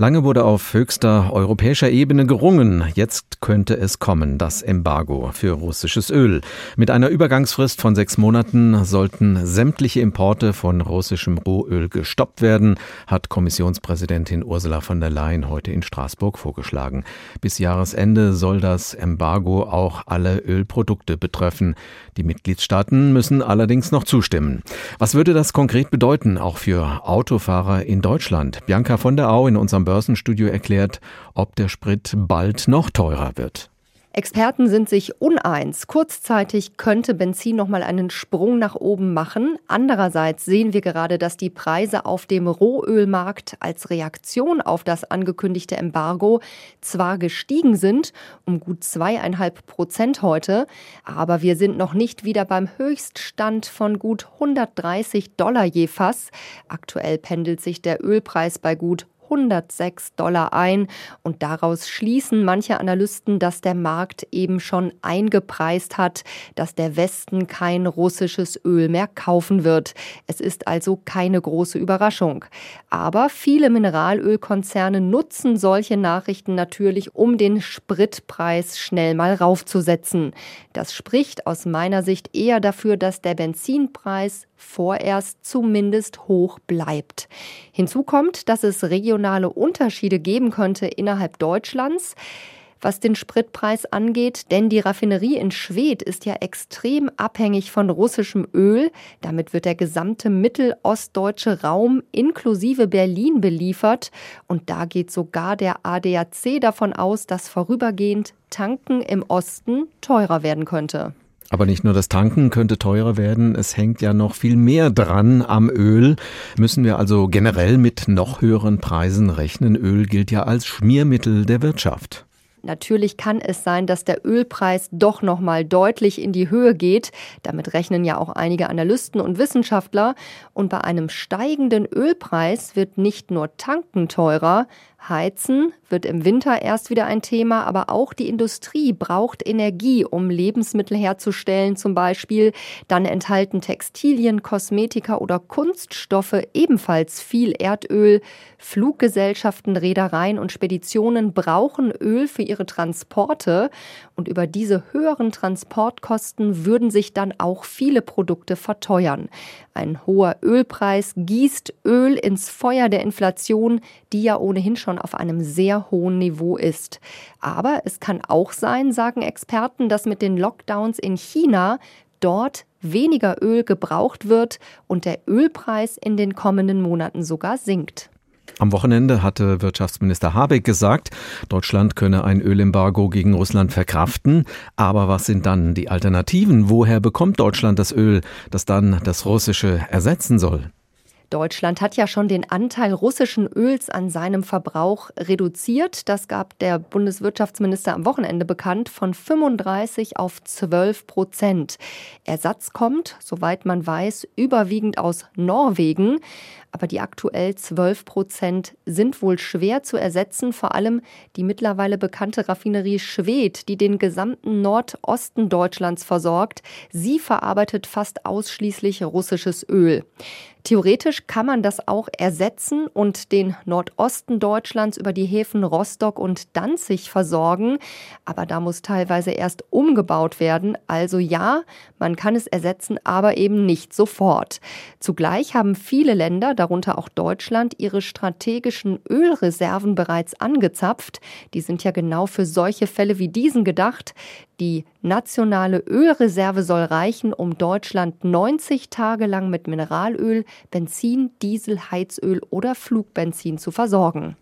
Lange wurde auf höchster europäischer Ebene gerungen. Jetzt könnte es kommen, das Embargo für russisches Öl. Mit einer Übergangsfrist von sechs Monaten sollten sämtliche Importe von russischem Rohöl gestoppt werden, hat Kommissionspräsidentin Ursula von der Leyen heute in Straßburg vorgeschlagen. Bis Jahresende soll das Embargo auch alle Ölprodukte betreffen. Die Mitgliedstaaten müssen allerdings noch zustimmen. Was würde das konkret bedeuten, auch für Autofahrer in Deutschland? Bianca von der Au in unserem Börsenstudio erklärt, ob der Sprit bald noch teurer wird. Experten sind sich uneins. Kurzzeitig könnte Benzin noch mal einen Sprung nach oben machen. Andererseits sehen wir gerade, dass die Preise auf dem Rohölmarkt als Reaktion auf das angekündigte Embargo zwar gestiegen sind, um gut zweieinhalb Prozent heute, aber wir sind noch nicht wieder beim Höchststand von gut 130 Dollar je Fass. Aktuell pendelt sich der Ölpreis bei gut 106 Dollar ein. Und daraus schließen manche Analysten, dass der Markt eben schon eingepreist hat, dass der Westen kein russisches Öl mehr kaufen wird. Es ist also keine große Überraschung. Aber viele Mineralölkonzerne nutzen solche Nachrichten natürlich, um den Spritpreis schnell mal raufzusetzen. Das spricht aus meiner Sicht eher dafür, dass der Benzinpreis vorerst zumindest hoch bleibt. Hinzu kommt, dass es regionale Unterschiede geben könnte innerhalb Deutschlands was den Spritpreis angeht, denn die Raffinerie in Schwedt ist ja extrem abhängig von russischem Öl. Damit wird der gesamte mittelostdeutsche Raum inklusive Berlin beliefert und da geht sogar der ADAC davon aus, dass vorübergehend Tanken im Osten teurer werden könnte. Aber nicht nur das Tanken könnte teurer werden, es hängt ja noch viel mehr dran am Öl. Müssen wir also generell mit noch höheren Preisen rechnen? Öl gilt ja als Schmiermittel der Wirtschaft. Natürlich kann es sein, dass der Ölpreis doch noch mal deutlich in die Höhe geht. Damit rechnen ja auch einige Analysten und Wissenschaftler. Und bei einem steigenden Ölpreis wird nicht nur Tanken teurer, Heizen wird im Winter erst wieder ein Thema, aber auch die Industrie braucht Energie, um Lebensmittel herzustellen zum Beispiel. Dann enthalten Textilien, Kosmetika oder Kunststoffe ebenfalls viel Erdöl. Fluggesellschaften, Reedereien und Speditionen brauchen Öl für ihre Transporte und über diese höheren Transportkosten würden sich dann auch viele Produkte verteuern. Ein hoher Ölpreis gießt Öl ins Feuer der Inflation, die ja ohnehin schon auf einem sehr hohen Niveau ist. Aber es kann auch sein, sagen Experten, dass mit den Lockdowns in China dort weniger Öl gebraucht wird und der Ölpreis in den kommenden Monaten sogar sinkt. Am Wochenende hatte Wirtschaftsminister Habeck gesagt, Deutschland könne ein Ölembargo gegen Russland verkraften. Aber was sind dann die Alternativen? Woher bekommt Deutschland das Öl, das dann das russische ersetzen soll? Deutschland hat ja schon den Anteil russischen Öls an seinem Verbrauch reduziert. Das gab der Bundeswirtschaftsminister am Wochenende bekannt von 35 auf 12 Prozent. Ersatz kommt, soweit man weiß, überwiegend aus Norwegen aber die aktuell 12 Prozent sind wohl schwer zu ersetzen, vor allem die mittlerweile bekannte Raffinerie Schwedt, die den gesamten Nordosten Deutschlands versorgt. Sie verarbeitet fast ausschließlich russisches Öl. Theoretisch kann man das auch ersetzen und den Nordosten Deutschlands über die Häfen Rostock und Danzig versorgen. Aber da muss teilweise erst umgebaut werden. Also ja, man kann es ersetzen, aber eben nicht sofort. Zugleich haben viele Länder, darunter auch Deutschland, ihre strategischen Ölreserven bereits angezapft. Die sind ja genau für solche Fälle wie diesen gedacht. Die nationale Ölreserve soll reichen, um Deutschland 90 Tage lang mit Mineralöl, Benzin, Diesel, Heizöl oder Flugbenzin zu versorgen.